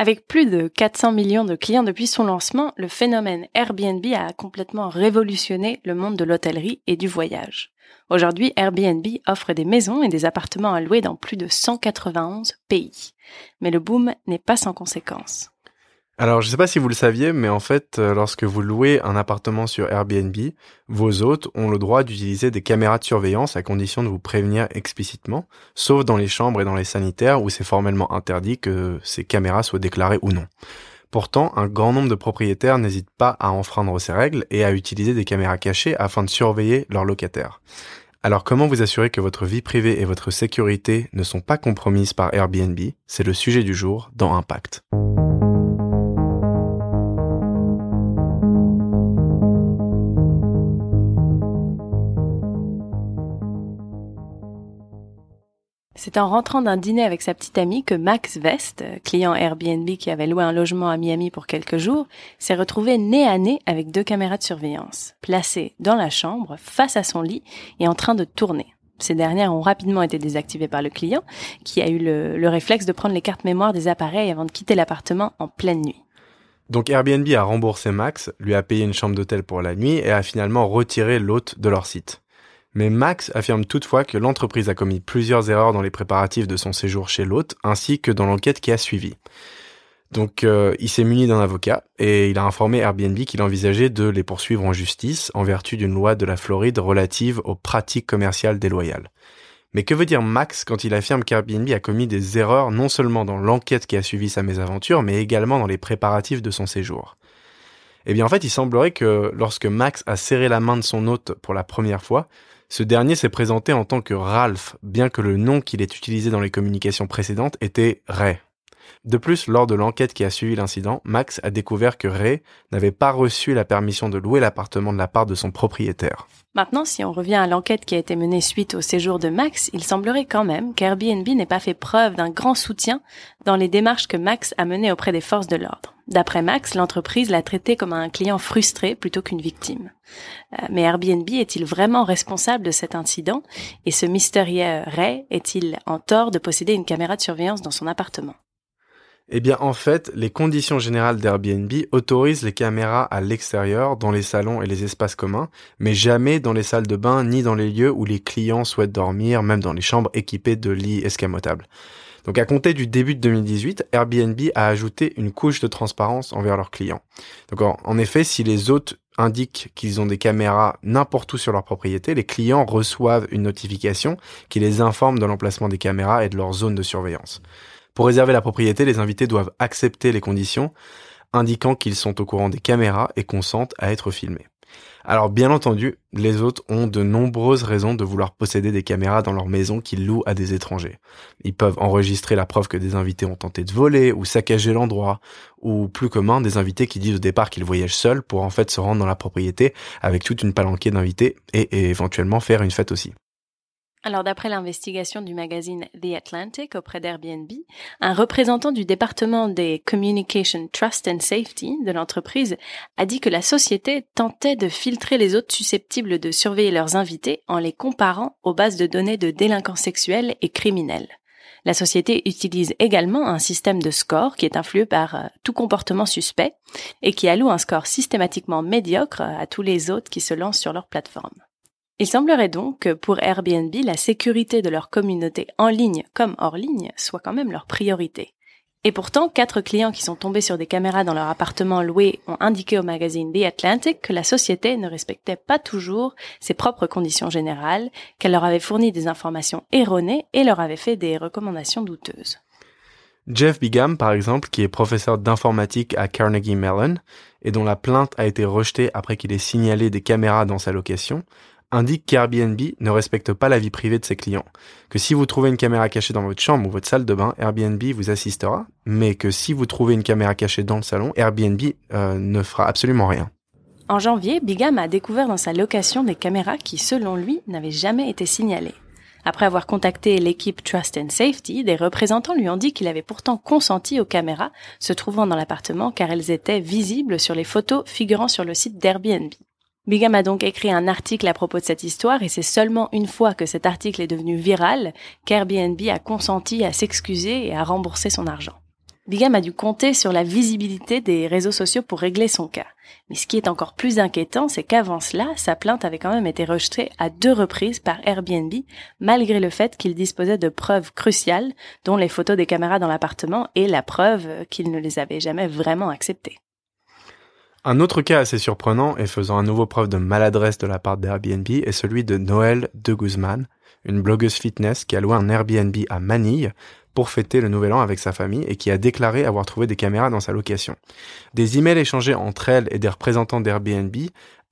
Avec plus de 400 millions de clients depuis son lancement, le phénomène Airbnb a complètement révolutionné le monde de l'hôtellerie et du voyage. Aujourd'hui, Airbnb offre des maisons et des appartements à louer dans plus de 191 pays. Mais le boom n'est pas sans conséquences. Alors, je ne sais pas si vous le saviez, mais en fait, euh, lorsque vous louez un appartement sur Airbnb, vos hôtes ont le droit d'utiliser des caméras de surveillance à condition de vous prévenir explicitement, sauf dans les chambres et dans les sanitaires où c'est formellement interdit que ces caméras soient déclarées ou non. Pourtant, un grand nombre de propriétaires n'hésitent pas à enfreindre ces règles et à utiliser des caméras cachées afin de surveiller leurs locataires. Alors comment vous assurer que votre vie privée et votre sécurité ne sont pas compromises par Airbnb? C'est le sujet du jour dans Impact. C'est en rentrant d'un dîner avec sa petite amie que Max West, client Airbnb qui avait loué un logement à Miami pour quelques jours, s'est retrouvé nez à nez avec deux caméras de surveillance, placées dans la chambre, face à son lit et en train de tourner. Ces dernières ont rapidement été désactivées par le client, qui a eu le, le réflexe de prendre les cartes mémoire des appareils avant de quitter l'appartement en pleine nuit. Donc Airbnb a remboursé Max, lui a payé une chambre d'hôtel pour la nuit et a finalement retiré l'hôte de leur site. Mais Max affirme toutefois que l'entreprise a commis plusieurs erreurs dans les préparatifs de son séjour chez l'hôte, ainsi que dans l'enquête qui a suivi. Donc euh, il s'est muni d'un avocat et il a informé Airbnb qu'il envisageait de les poursuivre en justice en vertu d'une loi de la Floride relative aux pratiques commerciales déloyales. Mais que veut dire Max quand il affirme qu'Airbnb a commis des erreurs non seulement dans l'enquête qui a suivi sa mésaventure, mais également dans les préparatifs de son séjour? Eh bien en fait il semblerait que lorsque Max a serré la main de son hôte pour la première fois, ce dernier s'est présenté en tant que Ralph, bien que le nom qu'il ait utilisé dans les communications précédentes était Ray. De plus, lors de l'enquête qui a suivi l'incident, Max a découvert que Ray n'avait pas reçu la permission de louer l'appartement de la part de son propriétaire. Maintenant, si on revient à l'enquête qui a été menée suite au séjour de Max, il semblerait quand même qu'Airbnb n'ait pas fait preuve d'un grand soutien dans les démarches que Max a menées auprès des forces de l'ordre. D'après Max, l'entreprise l'a traité comme un client frustré plutôt qu'une victime. Euh, mais Airbnb est-il vraiment responsable de cet incident? Et ce mystérieux Ray est-il en tort de posséder une caméra de surveillance dans son appartement? Eh bien, en fait, les conditions générales d'Airbnb autorisent les caméras à l'extérieur, dans les salons et les espaces communs, mais jamais dans les salles de bain ni dans les lieux où les clients souhaitent dormir, même dans les chambres équipées de lits escamotables. Donc à compter du début de 2018, Airbnb a ajouté une couche de transparence envers leurs clients. Donc en effet, si les hôtes indiquent qu'ils ont des caméras n'importe où sur leur propriété, les clients reçoivent une notification qui les informe de l'emplacement des caméras et de leur zone de surveillance. Pour réserver la propriété, les invités doivent accepter les conditions indiquant qu'ils sont au courant des caméras et consentent à être filmés. Alors bien entendu, les hôtes ont de nombreuses raisons de vouloir posséder des caméras dans leur maison qu'ils louent à des étrangers. Ils peuvent enregistrer la preuve que des invités ont tenté de voler ou saccager l'endroit, ou plus commun, des invités qui disent au départ qu'ils voyagent seuls pour en fait se rendre dans la propriété avec toute une palanquée d'invités et, et éventuellement faire une fête aussi. Alors d'après l'investigation du magazine The Atlantic auprès d'Airbnb, un représentant du département des Communication Trust and Safety de l'entreprise a dit que la société tentait de filtrer les hôtes susceptibles de surveiller leurs invités en les comparant aux bases de données de délinquants sexuels et criminels. La société utilise également un système de score qui est influé par euh, tout comportement suspect et qui alloue un score systématiquement médiocre à tous les hôtes qui se lancent sur leur plateforme. Il semblerait donc que pour Airbnb, la sécurité de leur communauté en ligne comme hors ligne soit quand même leur priorité. Et pourtant, quatre clients qui sont tombés sur des caméras dans leur appartement loué ont indiqué au magazine The Atlantic que la société ne respectait pas toujours ses propres conditions générales, qu'elle leur avait fourni des informations erronées et leur avait fait des recommandations douteuses. Jeff Bigam, par exemple, qui est professeur d'informatique à Carnegie Mellon et dont la plainte a été rejetée après qu'il ait signalé des caméras dans sa location, indique qu'Airbnb ne respecte pas la vie privée de ses clients. Que si vous trouvez une caméra cachée dans votre chambre ou votre salle de bain, Airbnb vous assistera, mais que si vous trouvez une caméra cachée dans le salon, Airbnb euh, ne fera absolument rien. En janvier, Bigam a découvert dans sa location des caméras qui, selon lui, n'avaient jamais été signalées. Après avoir contacté l'équipe Trust and Safety, des représentants lui ont dit qu'il avait pourtant consenti aux caméras se trouvant dans l'appartement car elles étaient visibles sur les photos figurant sur le site d'Airbnb. Bigam a donc écrit un article à propos de cette histoire et c'est seulement une fois que cet article est devenu viral qu'Airbnb a consenti à s'excuser et à rembourser son argent. Bigam a dû compter sur la visibilité des réseaux sociaux pour régler son cas. Mais ce qui est encore plus inquiétant, c'est qu'avant cela, sa plainte avait quand même été rejetée à deux reprises par Airbnb, malgré le fait qu'il disposait de preuves cruciales, dont les photos des caméras dans l'appartement et la preuve qu'il ne les avait jamais vraiment acceptées. Un autre cas assez surprenant et faisant à nouveau preuve de maladresse de la part d'Airbnb est celui de Noël de Guzman, une blogueuse fitness qui a loué un Airbnb à Manille pour fêter le nouvel an avec sa famille et qui a déclaré avoir trouvé des caméras dans sa location. Des emails échangés entre elle et des représentants d'Airbnb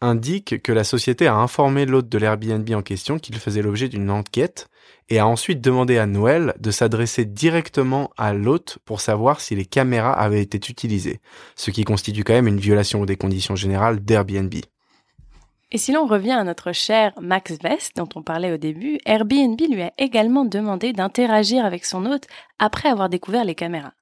indiquent que la société a informé l'hôte de l'Airbnb en question qu'il faisait l'objet d'une enquête et a ensuite demandé à Noël de s'adresser directement à l'hôte pour savoir si les caméras avaient été utilisées, ce qui constitue quand même une violation des conditions générales d'Airbnb. Et si l'on revient à notre cher Max Vest dont on parlait au début, Airbnb lui a également demandé d'interagir avec son hôte après avoir découvert les caméras.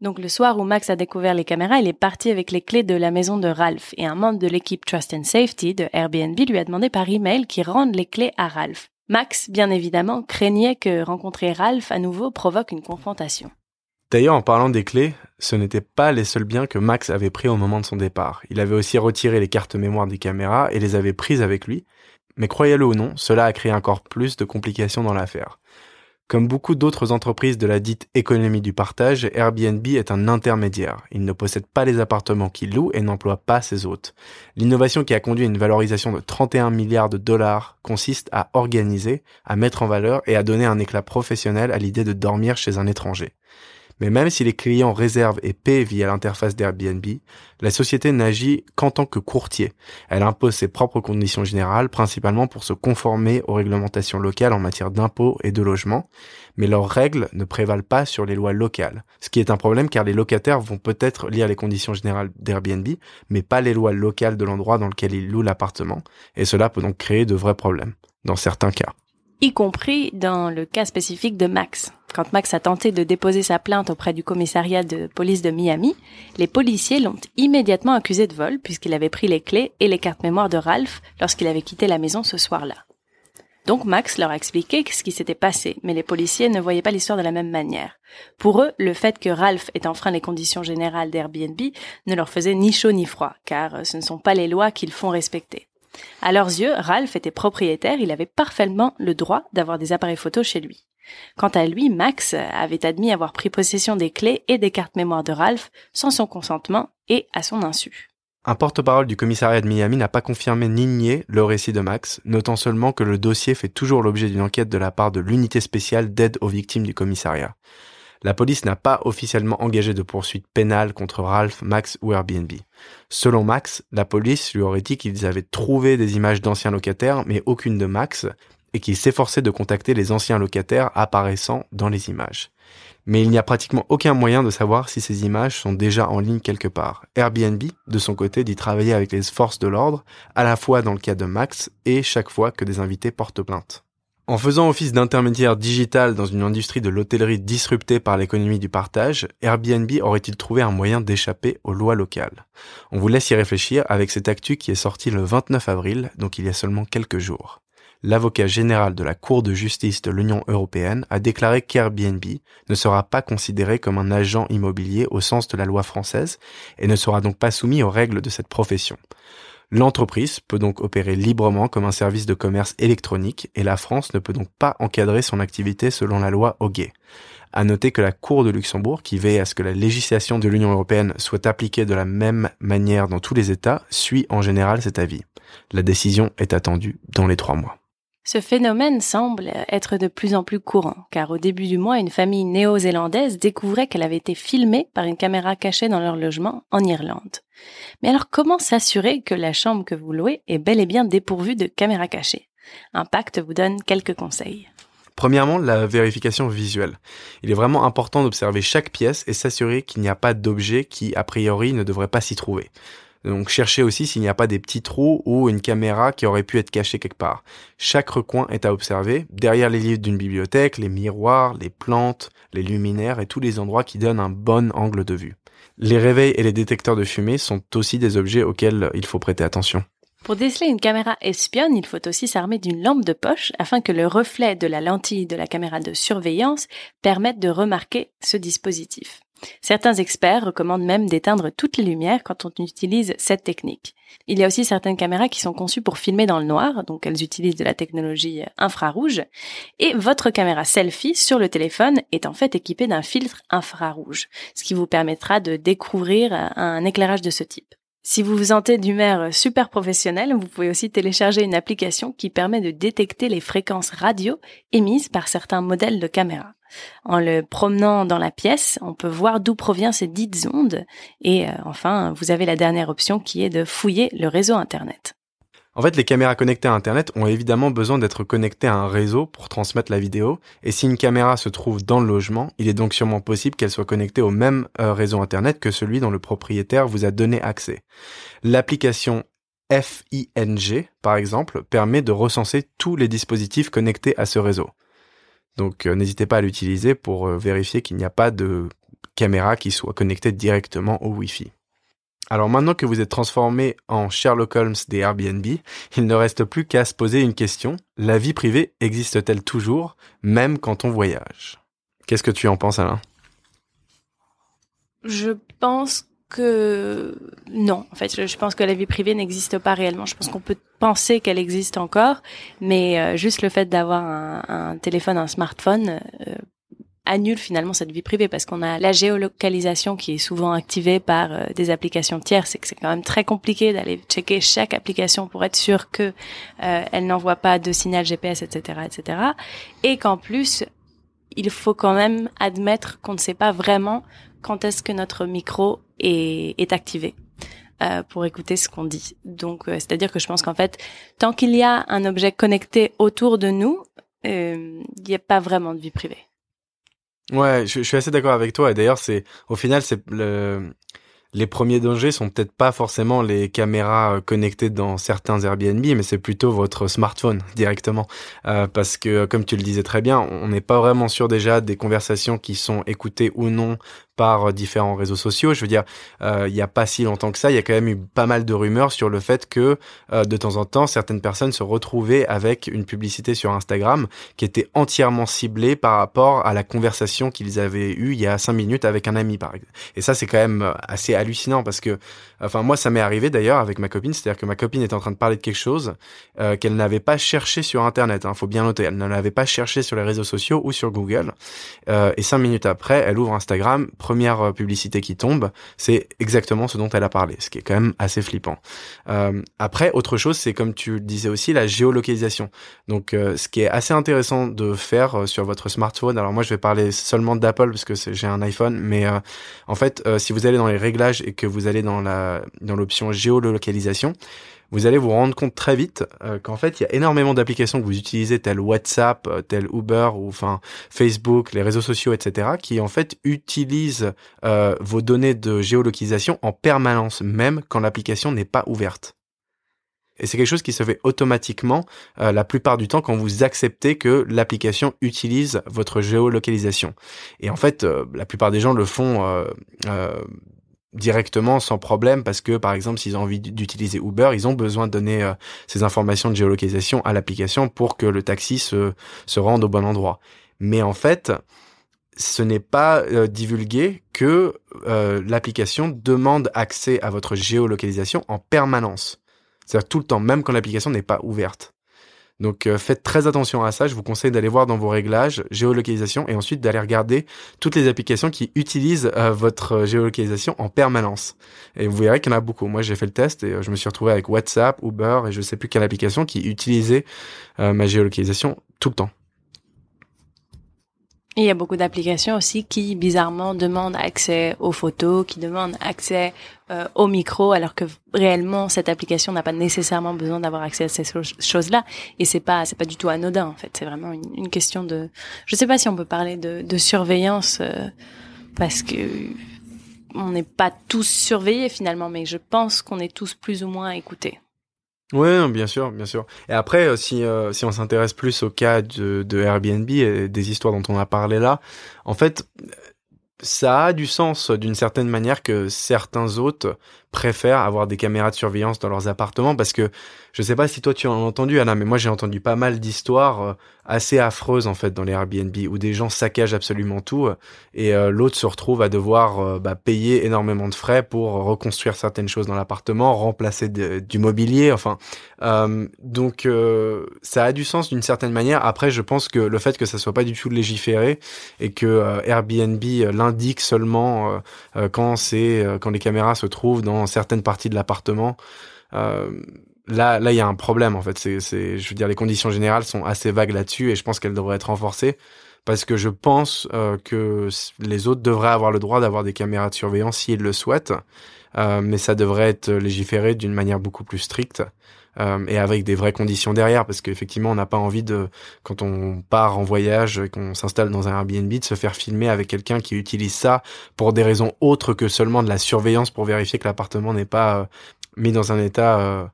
Donc le soir où Max a découvert les caméras, il est parti avec les clés de la maison de Ralph et un membre de l'équipe Trust and Safety de Airbnb lui a demandé par email qu'il rende les clés à Ralph. Max, bien évidemment, craignait que rencontrer Ralph à nouveau provoque une confrontation. D'ailleurs, en parlant des clés, ce n'étaient pas les seuls biens que Max avait pris au moment de son départ. Il avait aussi retiré les cartes mémoire des caméras et les avait prises avec lui. Mais croyez-le ou non, cela a créé encore plus de complications dans l'affaire. Comme beaucoup d'autres entreprises de la dite économie du partage, Airbnb est un intermédiaire. Il ne possède pas les appartements qu'il loue et n'emploie pas ses hôtes. L'innovation qui a conduit à une valorisation de 31 milliards de dollars consiste à organiser, à mettre en valeur et à donner un éclat professionnel à l'idée de dormir chez un étranger. Mais même si les clients réservent et paient via l'interface d'Airbnb, la société n'agit qu'en tant que courtier. Elle impose ses propres conditions générales, principalement pour se conformer aux réglementations locales en matière d'impôts et de logement, mais leurs règles ne prévalent pas sur les lois locales. Ce qui est un problème car les locataires vont peut-être lire les conditions générales d'Airbnb, mais pas les lois locales de l'endroit dans lequel ils louent l'appartement, et cela peut donc créer de vrais problèmes, dans certains cas y compris dans le cas spécifique de Max. Quand Max a tenté de déposer sa plainte auprès du commissariat de police de Miami, les policiers l'ont immédiatement accusé de vol puisqu'il avait pris les clés et les cartes mémoire de Ralph lorsqu'il avait quitté la maison ce soir-là. Donc Max leur a expliqué ce qui s'était passé, mais les policiers ne voyaient pas l'histoire de la même manière. Pour eux, le fait que Ralph ait enfreint les conditions générales d'Airbnb ne leur faisait ni chaud ni froid, car ce ne sont pas les lois qu'ils font respecter. À leurs yeux, Ralph était propriétaire, il avait parfaitement le droit d'avoir des appareils photos chez lui. Quant à lui, Max avait admis avoir pris possession des clés et des cartes mémoire de Ralph sans son consentement et à son insu. Un porte-parole du commissariat de Miami n'a pas confirmé ni nié le récit de Max, notant seulement que le dossier fait toujours l'objet d'une enquête de la part de l'unité spéciale d'aide aux victimes du commissariat. La police n'a pas officiellement engagé de poursuite pénale contre Ralph, Max ou Airbnb. Selon Max, la police lui aurait dit qu'ils avaient trouvé des images d'anciens locataires, mais aucune de Max, et qu'il s'efforçait de contacter les anciens locataires apparaissant dans les images. Mais il n'y a pratiquement aucun moyen de savoir si ces images sont déjà en ligne quelque part. Airbnb, de son côté, dit travailler avec les forces de l'ordre, à la fois dans le cas de Max et chaque fois que des invités portent plainte. En faisant office d'intermédiaire digital dans une industrie de l'hôtellerie disruptée par l'économie du partage, Airbnb aurait-il trouvé un moyen d'échapper aux lois locales? On vous laisse y réfléchir avec cette actu qui est sortie le 29 avril, donc il y a seulement quelques jours. L'avocat général de la Cour de justice de l'Union européenne a déclaré qu'Airbnb ne sera pas considéré comme un agent immobilier au sens de la loi française et ne sera donc pas soumis aux règles de cette profession. L'entreprise peut donc opérer librement comme un service de commerce électronique et la France ne peut donc pas encadrer son activité selon la loi Hoguet. À noter que la Cour de Luxembourg, qui veille à ce que la législation de l'Union européenne soit appliquée de la même manière dans tous les États, suit en général cet avis. La décision est attendue dans les trois mois. Ce phénomène semble être de plus en plus courant, car au début du mois, une famille néo-zélandaise découvrait qu'elle avait été filmée par une caméra cachée dans leur logement en Irlande. Mais alors comment s'assurer que la chambre que vous louez est bel et bien dépourvue de caméras cachées Impact vous donne quelques conseils. Premièrement, la vérification visuelle. Il est vraiment important d'observer chaque pièce et s'assurer qu'il n'y a pas d'objet qui, a priori, ne devrait pas s'y trouver. Donc cherchez aussi s'il n'y a pas des petits trous ou une caméra qui aurait pu être cachée quelque part. Chaque recoin est à observer, derrière les livres d'une bibliothèque, les miroirs, les plantes, les luminaires et tous les endroits qui donnent un bon angle de vue. Les réveils et les détecteurs de fumée sont aussi des objets auxquels il faut prêter attention. Pour déceler une caméra espionne, il faut aussi s'armer d'une lampe de poche afin que le reflet de la lentille de la caméra de surveillance permette de remarquer ce dispositif. Certains experts recommandent même d'éteindre toutes les lumières quand on utilise cette technique. Il y a aussi certaines caméras qui sont conçues pour filmer dans le noir, donc elles utilisent de la technologie infrarouge, et votre caméra selfie sur le téléphone est en fait équipée d'un filtre infrarouge, ce qui vous permettra de découvrir un éclairage de ce type. Si vous vous sentez d'humeur super professionnelle, vous pouvez aussi télécharger une application qui permet de détecter les fréquences radio émises par certains modèles de caméra. En le promenant dans la pièce, on peut voir d'où provient ces dites ondes et euh, enfin, vous avez la dernière option qui est de fouiller le réseau Internet. En fait, les caméras connectées à Internet ont évidemment besoin d'être connectées à un réseau pour transmettre la vidéo, et si une caméra se trouve dans le logement, il est donc sûrement possible qu'elle soit connectée au même euh, réseau Internet que celui dont le propriétaire vous a donné accès. L'application FING, par exemple, permet de recenser tous les dispositifs connectés à ce réseau. Donc euh, n'hésitez pas à l'utiliser pour euh, vérifier qu'il n'y a pas de caméra qui soit connectée directement au Wi-Fi. Alors maintenant que vous êtes transformé en Sherlock Holmes des Airbnb, il ne reste plus qu'à se poser une question. La vie privée existe-t-elle toujours, même quand on voyage? Qu'est-ce que tu en penses Alain? Je pense que non. En fait, je, pense que la vie privée n'existe pas réellement. Je pense qu'on peut penser qu'elle existe encore, mais euh, juste le fait d'avoir un, téléphone, un smartphone, euh, annule finalement cette vie privée parce qu'on a la géolocalisation qui est souvent activée par euh, des applications tierces et que c'est quand même très compliqué d'aller checker chaque application pour être sûr que euh, elle n'envoie pas de signal GPS, etc., etc. Et qu'en plus, il faut quand même admettre qu'on ne sait pas vraiment quand est-ce que notre micro est, est activé. Euh, pour écouter ce qu'on dit. Donc, euh, c'est-à-dire que je pense qu'en fait, tant qu'il y a un objet connecté autour de nous, il n'y a pas vraiment de vie privée. Ouais, je, suis assez d'accord avec toi. Et d'ailleurs, c'est au final, c'est le les premiers dangers sont peut-être pas forcément les caméras euh, connectées dans certains Airbnb, mais c'est plutôt votre smartphone directement. Euh, parce que, comme tu le disais très bien, on n'est pas vraiment sûr déjà des conversations qui sont écoutées ou non par différents réseaux sociaux. Je veux dire, euh, il n'y a pas si longtemps que ça, il y a quand même eu pas mal de rumeurs sur le fait que euh, de temps en temps, certaines personnes se retrouvaient avec une publicité sur Instagram qui était entièrement ciblée par rapport à la conversation qu'ils avaient eue il y a cinq minutes avec un ami, par exemple. Et ça, c'est quand même euh, assez hallucinant parce que, enfin, moi, ça m'est arrivé d'ailleurs avec ma copine, c'est-à-dire que ma copine était en train de parler de quelque chose euh, qu'elle n'avait pas cherché sur Internet. Hein, faut bien noter, elle ne l'avait pas cherché sur les réseaux sociaux ou sur Google. Euh, et cinq minutes après, elle ouvre Instagram première euh, publicité qui tombe, c'est exactement ce dont elle a parlé, ce qui est quand même assez flippant. Euh, après, autre chose, c'est comme tu le disais aussi, la géolocalisation. Donc, euh, ce qui est assez intéressant de faire sur votre smartphone, alors moi je vais parler seulement d'Apple parce que j'ai un iPhone, mais en fait, si vous allez dans les réglages et que vous allez dans la dans l'option géolocalisation, vous allez vous rendre compte très vite euh, qu'en fait, il y a énormément d'applications que vous utilisez, tel WhatsApp, euh, tel Uber ou enfin Facebook, les réseaux sociaux, etc., qui en fait utilisent euh, vos données de géolocalisation en permanence, même quand l'application n'est pas ouverte. Et c'est quelque chose qui se fait automatiquement la plupart du temps quand vous acceptez que l'application utilise votre géolocalisation. Et en fait, la plupart des gens le font directement sans problème parce que par exemple s'ils ont envie d'utiliser Uber ils ont besoin de donner euh, ces informations de géolocalisation à l'application pour que le taxi se, se rende au bon endroit. Mais en fait ce n'est pas euh, divulgué que euh, l'application demande accès à votre géolocalisation en permanence. C'est-à-dire tout le temps même quand l'application n'est pas ouverte donc euh, faites très attention à ça. Je vous conseille d'aller voir dans vos réglages géolocalisation et ensuite d'aller regarder toutes les applications qui utilisent euh, votre géolocalisation en permanence. Et vous verrez qu'il y en a beaucoup. Moi j'ai fait le test et euh, je me suis retrouvé avec WhatsApp, Uber et je sais plus quelle application qui utilisait ma géolocalisation tout le temps. Il y a beaucoup d'applications aussi qui bizarrement demandent accès aux photos, qui demandent accès euh, au micro, alors que réellement cette application n'a pas nécessairement besoin d'avoir accès à ces choses-là. Et c'est pas c'est pas du tout anodin en fait. C'est vraiment une, question de. Je sais pas si on peut parler de, de surveillance euh, parce que on n'est pas tous surveillés finalement, mais je pense qu'on est tous plus ou moins écoutés. Oui, bien sûr, bien sûr. Et après, euh, si, euh, si on s'intéresse plus au cas de, de Airbnb et des histoires dont on a parlé là, en fait, ça a du sens d'une certaine manière que certains hôtes préfèrent avoir des caméras de surveillance dans leurs appartements parce que je sais pas si toi tu en as entendu Anna mais moi j'ai entendu pas mal d'histoires euh, assez affreuses en fait dans les Airbnb où des gens saccagent absolument tout et l'autre se retrouve à devoir bah, payer énormément de frais pour reconstruire certaines choses dans l'appartement, remplacer du mobilier, enfin donc ça a du sens d'une certaine manière. Après, je pense que le fait que ça soit pas du tout légiféré et que Airbnb l'indique seulement quand c'est quand les caméras se trouvent dans certaines parties de l'appartement euh, là, là, il y a un problème en fait. C'est, c'est, je veux dire, les conditions générales sont assez vagues là-dessus et je pense qu'elles devraient être renforcées parce que je pense euh, que les autres devraient avoir le droit d'avoir des caméras de surveillance s'ils le souhaitent, euh, mais ça devrait être légiféré d'une manière beaucoup plus stricte. Euh, et avec des vraies conditions derrière, parce qu'effectivement, on n'a pas envie de, quand on part en voyage et qu'on s'installe dans un Airbnb, de se faire filmer avec quelqu'un qui utilise ça pour des raisons autres que seulement de la surveillance pour vérifier que l'appartement n'est pas mis dans un état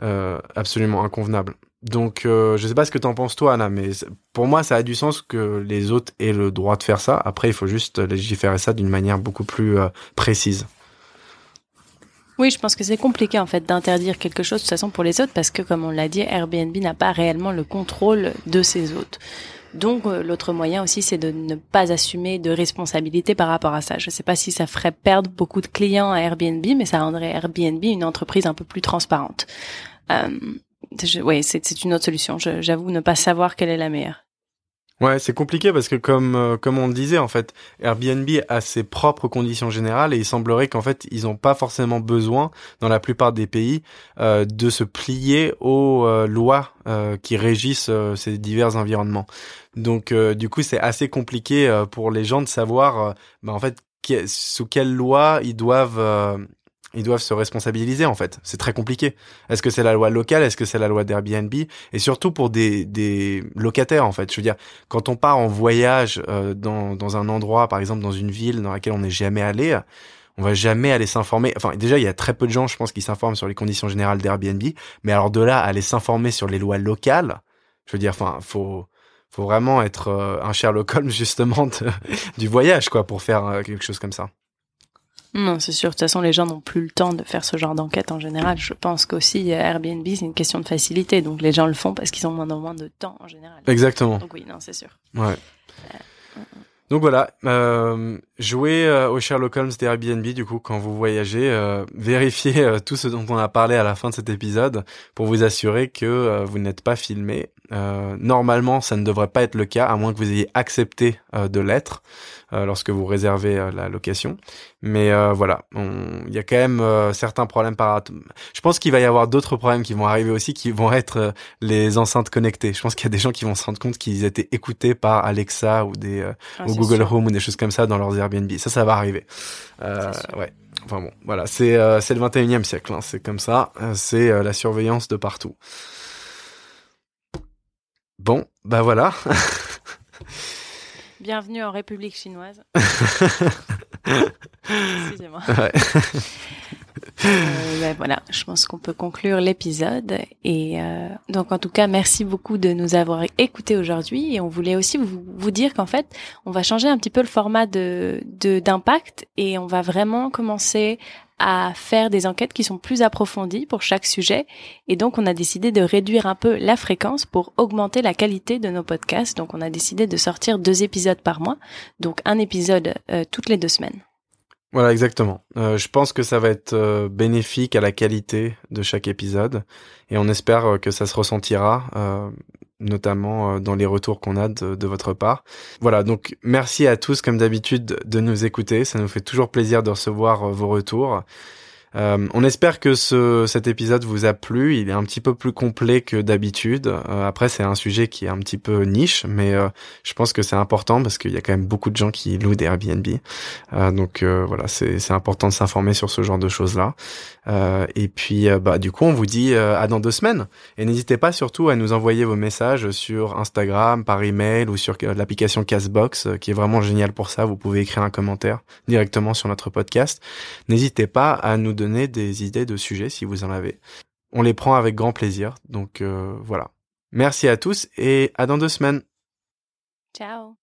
absolument inconvenable. Donc, euh, je sais pas ce que t'en penses toi, Anna, mais pour moi, ça a du sens que les autres aient le droit de faire ça. Après, il faut juste légiférer ça d'une manière beaucoup plus précise. Oui, je pense que c'est compliqué en fait d'interdire quelque chose de toute façon pour les autres parce que, comme on l'a dit, Airbnb n'a pas réellement le contrôle de ses hôtes. Donc euh, l'autre moyen aussi, c'est de ne pas assumer de responsabilité par rapport à ça. Je ne sais pas si ça ferait perdre beaucoup de clients à Airbnb, mais ça rendrait Airbnb une entreprise un peu plus transparente. Euh, oui, c'est une autre solution. J'avoue ne pas savoir quelle est la meilleure. Ouais, c'est compliqué parce que comme euh, comme on le disait en fait, Airbnb a ses propres conditions générales et il semblerait qu'en fait ils n'ont pas forcément besoin dans la plupart des pays euh, de se plier aux lois qui régissent ces divers environnements. Donc du coup c'est assez compliqué pour les gens de savoir bah, en fait sous quelle loi ils doivent ils doivent se responsabiliser en fait. C'est très compliqué. Est-ce que c'est la loi locale? Est-ce que c'est la loi d'Airbnb? Et surtout pour des, des locataires en fait. Je veux dire, quand on part en voyage euh, dans, dans un endroit, par exemple dans une ville dans laquelle on n'est jamais allé, on va jamais aller s'informer. Enfin, déjà, il y a très peu de gens, je pense, qui s'informent sur les conditions générales d'Airbnb. Mais alors de là aller s'informer sur les lois locales, je veux dire, enfin, faut faut vraiment être euh, un Sherlock Holmes justement du voyage quoi pour faire euh, quelque chose comme ça. Non, c'est sûr. De toute façon, les gens n'ont plus le temps de faire ce genre d'enquête en général. Je pense qu'aussi euh, Airbnb, c'est une question de facilité. Donc les gens le font parce qu'ils ont moins en moins de temps en général. Exactement. Donc oui, non, c'est sûr. Ouais. Euh, donc voilà, euh, jouez euh, au Sherlock Holmes d'Airbnb du coup quand vous voyagez, euh, vérifiez tout ce dont on a parlé à la fin de cet épisode pour vous assurer que vous n'êtes pas filmé. Normalement, ça ne devrait pas être le cas à moins que vous ayez accepté de l'être. Euh, lorsque vous réservez euh, la location. Mais euh, voilà, il y a quand même certains problèmes par. Je pense qu'il va y avoir d'autres problèmes qui vont arriver aussi, qui vont être les enceintes connectées. Je pense qu'il y a des gens qui vont se rendre compte qu'ils étaient écoutés par Alexa ou des ah, ou Google Home ou des choses comme ça dans leurs Airbnb. Ça, ça va arriver. ouais. Enfin bon, voilà, c'est c'est le 21e siècle, hein. c'est comme ça, c'est la surveillance de partout. Bon, bah voilà. Bienvenue en République chinoise. Excusez-moi. Euh, ben voilà, je pense qu'on peut conclure l'épisode. Et euh, donc en tout cas, merci beaucoup de nous avoir écoutés aujourd'hui. Et on voulait aussi vous, vous dire qu'en fait, on va changer un petit peu le format de d'impact et on va vraiment commencer à faire des enquêtes qui sont plus approfondies pour chaque sujet. Et donc, on a décidé de réduire un peu la fréquence pour augmenter la qualité de nos podcasts. Donc, on a décidé de sortir deux épisodes par mois. Donc, un épisode euh, toutes les deux semaines. Voilà, exactement. Euh, je pense que ça va être euh, bénéfique à la qualité de chaque épisode et on espère que ça se ressentira notamment euh, dans les retours qu'on a de, votre part. Voilà, donc merci à tous comme d'habitude de nous écouter, ça nous fait toujours plaisir de recevoir euh, vos retours. Euh, on espère que ce, cet épisode vous a plu. Il est un petit peu plus complet que d'habitude. Euh, après, c'est un sujet qui est un petit peu niche, mais euh, je pense que c'est important parce qu'il y a quand même beaucoup de gens qui louent des Airbnb. donc voilà, c'est important de s'informer sur ce genre de choses-là. et puis, bah, du coup, on vous dit à dans deux semaines. Et n'hésitez pas surtout à nous envoyer vos messages sur Instagram, par email ou sur l'application Castbox, qui est vraiment génial pour ça. Vous pouvez écrire un commentaire directement sur notre podcast. N'hésitez pas à nous donner des idées de sujets si vous en avez. On les prend avec grand plaisir. Donc euh, voilà. Merci à tous et à dans deux semaines. Ciao.